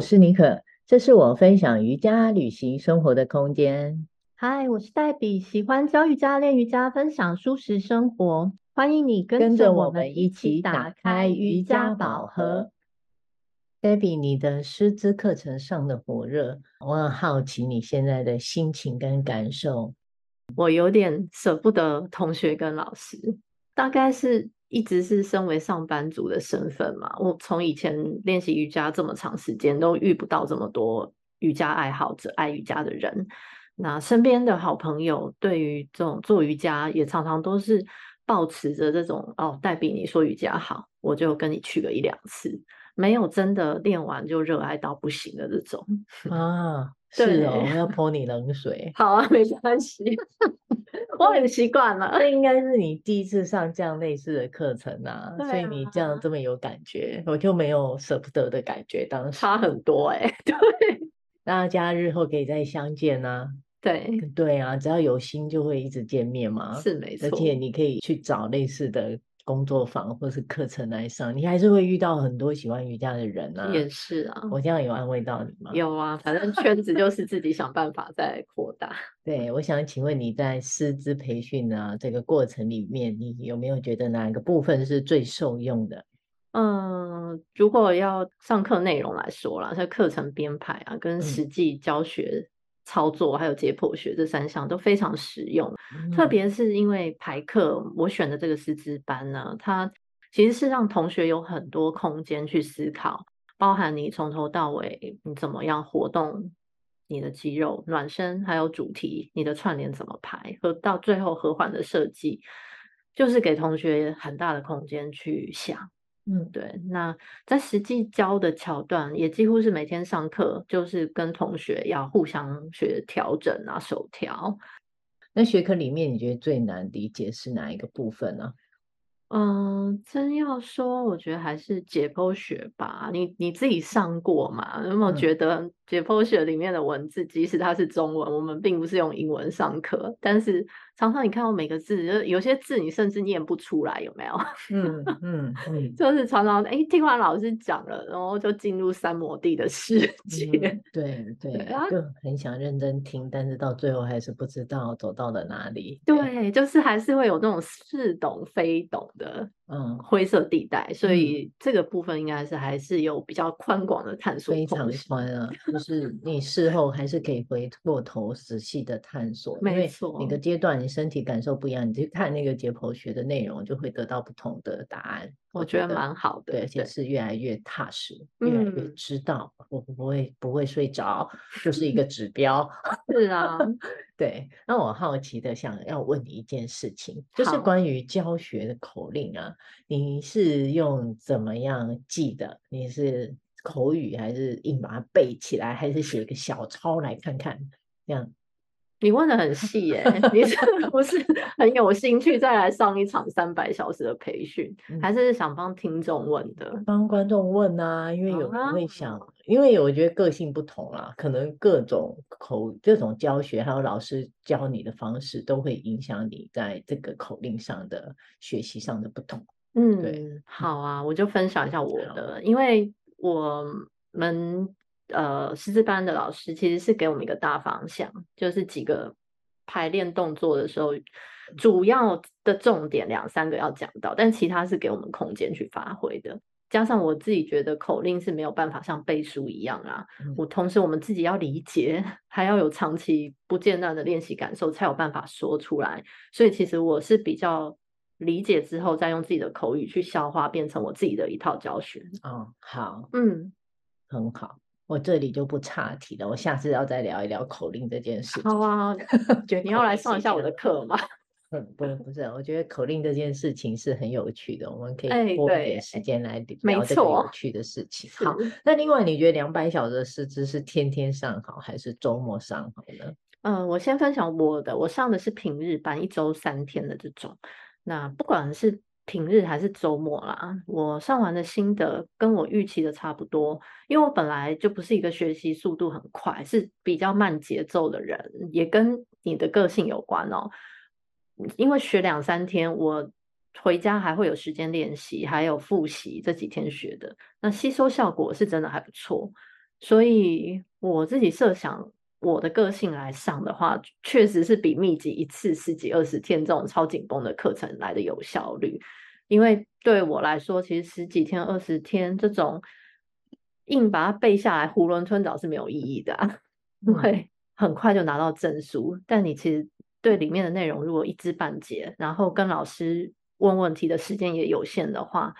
我是妮可，这是我分享瑜伽、旅行、生活的空间。嗨，我是黛比，喜欢教瑜伽、练瑜伽、分享舒适生活。欢迎你跟着我们一起打开瑜伽宝盒。黛比，你的师资课程上的火热，我很好奇你现在的心情跟感受。我有点舍不得同学跟老师，大概是。一直是身为上班族的身份嘛，我从以前练习瑜伽这么长时间，都遇不到这么多瑜伽爱好者、爱瑜伽的人。那身边的好朋友对于这种做瑜伽，也常常都是抱持着这种哦，代比你说瑜伽好，我就跟你去个一两次，没有真的练完就热爱到不行的这种 啊。是哦，我要泼你冷水。好啊，没关系。我很习惯了，这应该是你第一次上这样类似的课程啊，啊所以你这样这么有感觉，我就没有舍不得的感觉。当时差很多哎、欸，对，大家日后可以再相见啊。对对啊，只要有心就会一直见面嘛。是没错，而且你可以去找类似的。工作坊或是课程来上，你还是会遇到很多喜欢瑜伽的人啊。也是啊，我这样有安慰到你吗？有啊，反正圈子就是自己想办法在扩大。对，我想请问你在师资培训啊这个过程里面，你有没有觉得哪一个部分是最受用的？嗯，如果要上课内容来说啦，像课程编排啊，跟实际教学。嗯操作还有解剖学这三项都非常实用，嗯、特别是因为排课，我选的这个师资班呢，它其实是让同学有很多空间去思考，包含你从头到尾你怎么样活动你的肌肉、暖身，还有主题，你的串联怎么排，和到最后和缓的设计，就是给同学很大的空间去想。嗯，对。那在实际教的桥段，也几乎是每天上课，就是跟同学要互相学调整啊，手调。那学科里面，你觉得最难理解是哪一个部分呢？嗯，真要说，我觉得还是解剖学吧。你你自己上过嘛？有没有觉得解剖学里面的文字，即使它是中文，我们并不是用英文上课，但是常常你看到每个字，就有些字你甚至念不出来，有没有？嗯嗯嗯，就是常常哎，听完老师讲了，然后就进入三摩地的世界。嗯、对 对，就很想认真听，但是到最后还是不知道走到了哪里。对，对就是还是会有那种似懂非懂的。嗯，灰色地带，所以这个部分应该是还是有比较宽广的探索，非常宽啊。就是你事后还是可以回过头仔细的探索，没错。每个阶段你身体感受不一样，你去看那个解剖学的内容，就会得到不同的答案。我觉得蛮好的，对，而且是越来越踏实，越来越知道我不会不会睡着，就是一个 指标。是啊，对。那我好奇的想要问你一件事情，就是关于教学的口令啊。你是用怎么样记的？你是口语还是硬把它背起来，还是写一个小抄来看看？这样，你问的很细耶，你 是不是很有兴趣再来上一场三百小时的培训，嗯、还是想帮听众问的？帮观众问啊，因为有人会想，啊、因为我觉得个性不同啊，可能各种口这种教学还有老师教你的方式，都会影响你在这个口令上的学习上的不同。嗯，对，好啊，我就分享一下我的，因为我们呃师资班的老师其实是给我们一个大方向，就是几个排练动作的时候，主要的重点两三个要讲到，但其他是给我们空间去发挥的。加上我自己觉得口令是没有办法像背书一样啊，嗯、我同时我们自己要理解，还要有长期不间断的练习感受，才有办法说出来。所以其实我是比较。理解之后，再用自己的口语去消化，变成我自己的一套教学。哦，好，嗯，很好。我这里就不岔题了，我下次要再聊一聊口令这件事。好啊，觉得你要来上一下我的课吗？嗯，不，不是，我觉得口令这件事情是很有趣的，我们可以拨一点时间来聊这个有趣的事情。好，那另外你觉得两百小时的师资是天天上好，还是周末上好呢？嗯，我先分享我的，我上的是平日班，一周三天的这种。那不管是平日还是周末啦，我上完的心得跟我预期的差不多，因为我本来就不是一个学习速度很快，是比较慢节奏的人，也跟你的个性有关哦。因为学两三天，我回家还会有时间练习，还有复习这几天学的，那吸收效果是真的还不错。所以我自己设想，我的个性来上的话，确实是比密集一次十几二十天这种超紧绷的课程来的有效率。因为对我来说，其实十几天、二十天这种硬把它背下来、囫囵吞枣是没有意义的啊，因为很快就拿到证书。但你其实对里面的内容如果一知半解，然后跟老师问问题的时间也有限的话，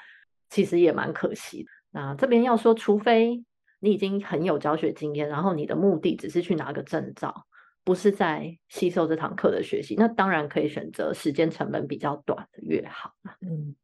其实也蛮可惜的。那这边要说，除非你已经很有教学经验，然后你的目的只是去拿个证照，不是在吸收这堂课的学习，那当然可以选择时间成本比较短的越好。嗯，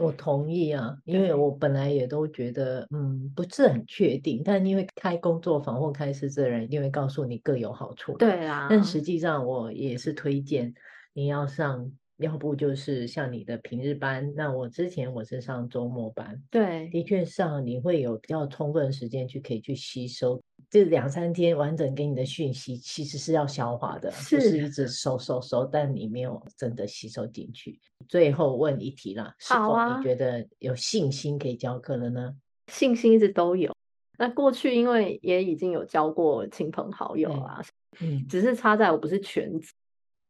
我同意啊，因为我本来也都觉得，嗯，不是很确定，但因为开工作坊或开师资的人一定会告诉你各有好处。对啊，但实际上我也是推荐你要上。要不就是像你的平日班，那我之前我是上周末班，对，的确上你会有比较充分的时间去可以去吸收，这两三天完整给你的讯息其实是要消化的，是不是一直收收收，但你没有真的吸收进去。最后问一题啦，是否你觉得有信心可以教课了呢？信心一直都有，那过去因为也已经有教过亲朋好友啊，嗯，只是差在我不是全职。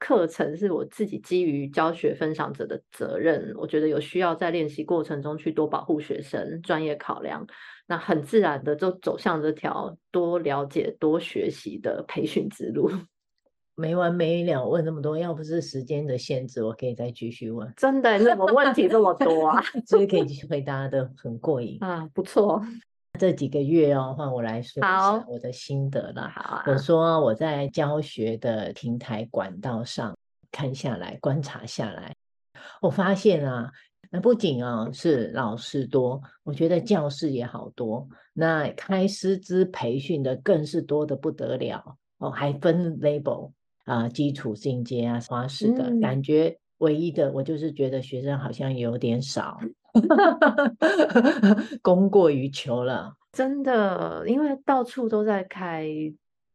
课程是我自己基于教学分享者的责任，我觉得有需要在练习过程中去多保护学生、专业考量，那很自然的就走向这条多了解、多学习的培训之路。没完没了问那么多，要不是时间的限制，我可以再继续问。真的，怎么问题这么多啊？所以可以回答的很过瘾啊，不错。这几个月哦，换我来说一下我的心得了。好啊，我说我在教学的平台管道上看下来、观察下来，我发现啊，那不仅啊是老师多，我觉得教室也好多。那开师资培训的更是多得不得了哦，还分 label 啊，基础、进阶啊、花式的、嗯、感觉。唯一的，我就是觉得学生好像有点少。供过于求了，真的，因为到处都在开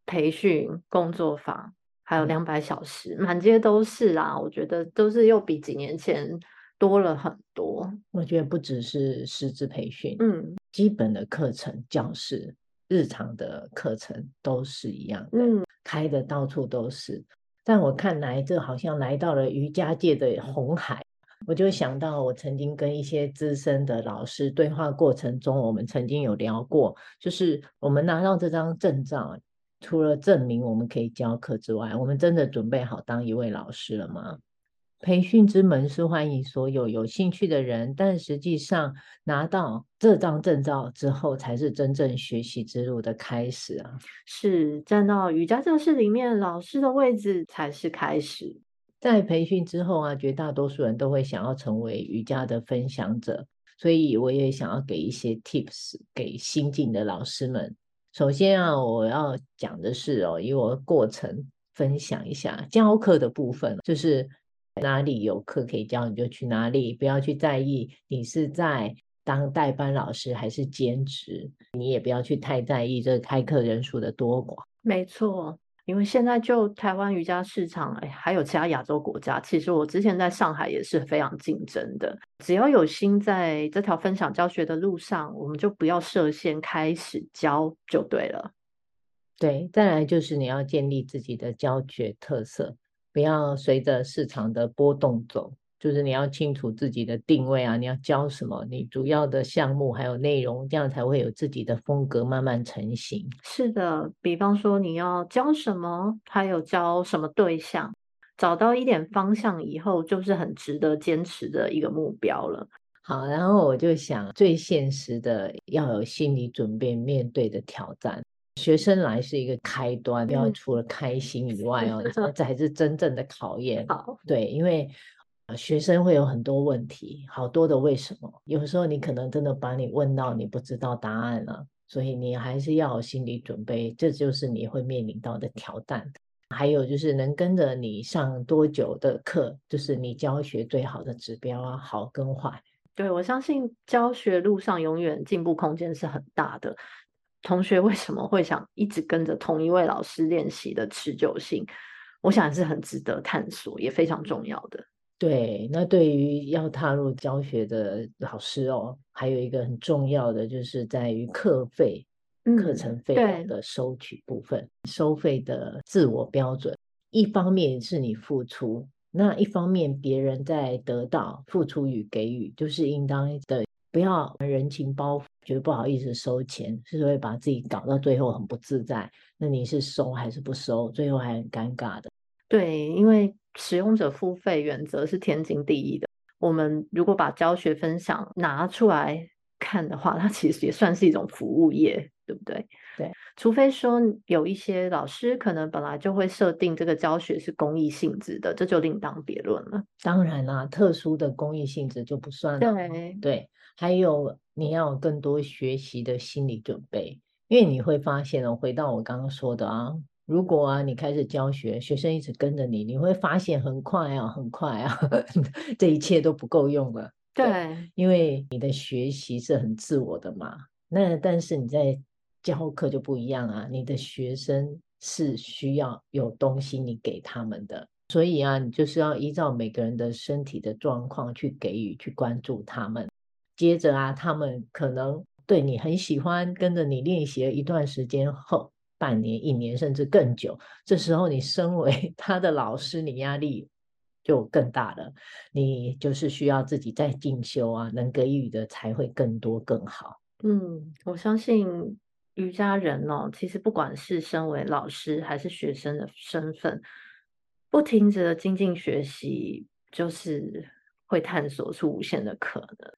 培训工作坊，还有两百小时，满街都是啊！我觉得都是又比几年前多了很多。我觉得不只是师资培训，嗯，基本的课程、教室、日常的课程都是一样的，嗯，开的到处都是。但我看来，这好像来到了瑜伽界的红海。我就想到，我曾经跟一些资深的老师对话过程中，我们曾经有聊过，就是我们拿到这张证照，除了证明我们可以教课之外，我们真的准备好当一位老师了吗？培训之门是欢迎所有有兴趣的人，但实际上拿到这张证照之后，才是真正学习之路的开始啊！是站到瑜伽教室里面，老师的位置才是开始。在培训之后啊，绝大多数人都会想要成为瑜伽的分享者，所以我也想要给一些 tips 给新进的老师们。首先啊，我要讲的是哦，以我的过程分享一下教课的部分，就是哪里有课可以教你就去哪里，不要去在意你是在当代班老师还是兼职，你也不要去太在意这开课人数的多寡。没错。因为现在就台湾瑜伽市场，哎，还有其他亚洲国家，其实我之前在上海也是非常竞争的。只要有心在这条分享教学的路上，我们就不要设限，开始教就对了。对，再来就是你要建立自己的教学特色，不要随着市场的波动走。就是你要清楚自己的定位啊，你要教什么，你主要的项目还有内容，这样才会有自己的风格慢慢成型。是的，比方说你要教什么，还有教什么对象，找到一点方向以后，就是很值得坚持的一个目标了。好，然后我就想，最现实的要有心理准备面对的挑战。学生来是一个开端，要除了开心以外哦，这才是真正的考验。好，对，因为。学生会有很多问题，好多的为什么？有时候你可能真的把你问到你不知道答案了，所以你还是要有心理准备，这就是你会面临到的挑战。还有就是能跟着你上多久的课，就是你教学最好的指标啊，好跟坏。对，我相信教学路上永远进步空间是很大的。同学为什么会想一直跟着同一位老师练习的持久性，我想是很值得探索，也非常重要的。对，那对于要踏入教学的老师哦，还有一个很重要的就是在于课费课程费用的收取部分，嗯、收费的自我标准，一方面是你付出，那一方面别人在得到付出与给予，就是应当的，不要人情包袱，觉得不好意思收钱，是会把自己搞到最后很不自在。那你是收还是不收？最后还很尴尬的。对，因为使用者付费原则是天经地义的。我们如果把教学分享拿出来看的话，它其实也算是一种服务业。对不对？对，除非说有一些老师可能本来就会设定这个教学是公益性质的，这就另当别论了。当然啦，特殊的公益性质就不算了。对对，还有你要有更多学习的心理准备，因为你会发现哦，回到我刚刚说的啊，如果啊你开始教学，学生一直跟着你，你会发现很快啊，很快啊，这一切都不够用了。对，对，因为你的学习是很自我的嘛。那但是你在教课就不一样啊，你的学生是需要有东西你给他们的，所以啊，你就是要依照每个人的身体的状况去给予、去关注他们。接着啊，他们可能对你很喜欢，跟着你练习了一段时间后，半年、一年甚至更久，这时候你身为 他的老师，你压力就更大了。你就是需要自己再进修啊，能给予的才会更多更好。嗯，我相信。瑜伽人哦，其实不管是身为老师还是学生的身份，不停止的精进学习，就是会探索出无限的可能。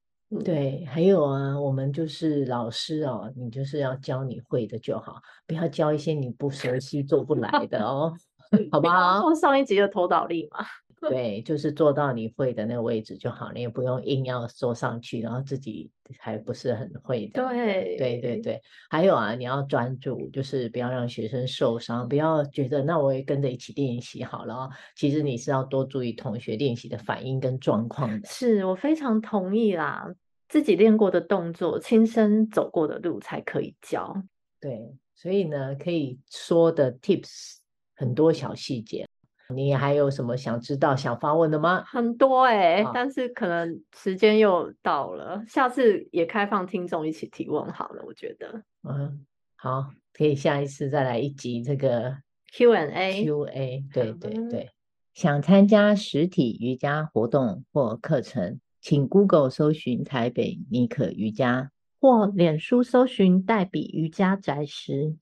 对，还有啊，我们就是老师哦，你就是要教你会的就好，不要教一些你不熟悉、做不来的哦，好不好？做上一集的投导力嘛。对，就是做到你会的那个位置就好，你也不用硬要坐上去，然后自己还不是很会的。对，对对对，还有啊，你要专注，就是不要让学生受伤，不要觉得那我也跟着一起练习好了哦。其实你是要多注意同学练习的反应跟状况的。是，我非常同意啦，自己练过的动作，亲身走过的路才可以教。对，所以呢，可以说的 tips 很多小细节。你还有什么想知道、想发问的吗？很多哎、欸，但是可能时间又到了，下次也开放听众一起提问好了。我觉得，嗯，好，可以下一次再来一集这个 Q&A。Q&A，对对对。想参加实体瑜伽活动或课程，请 Google 搜寻台北尼可瑜伽，或脸书搜寻黛比瑜伽宅时。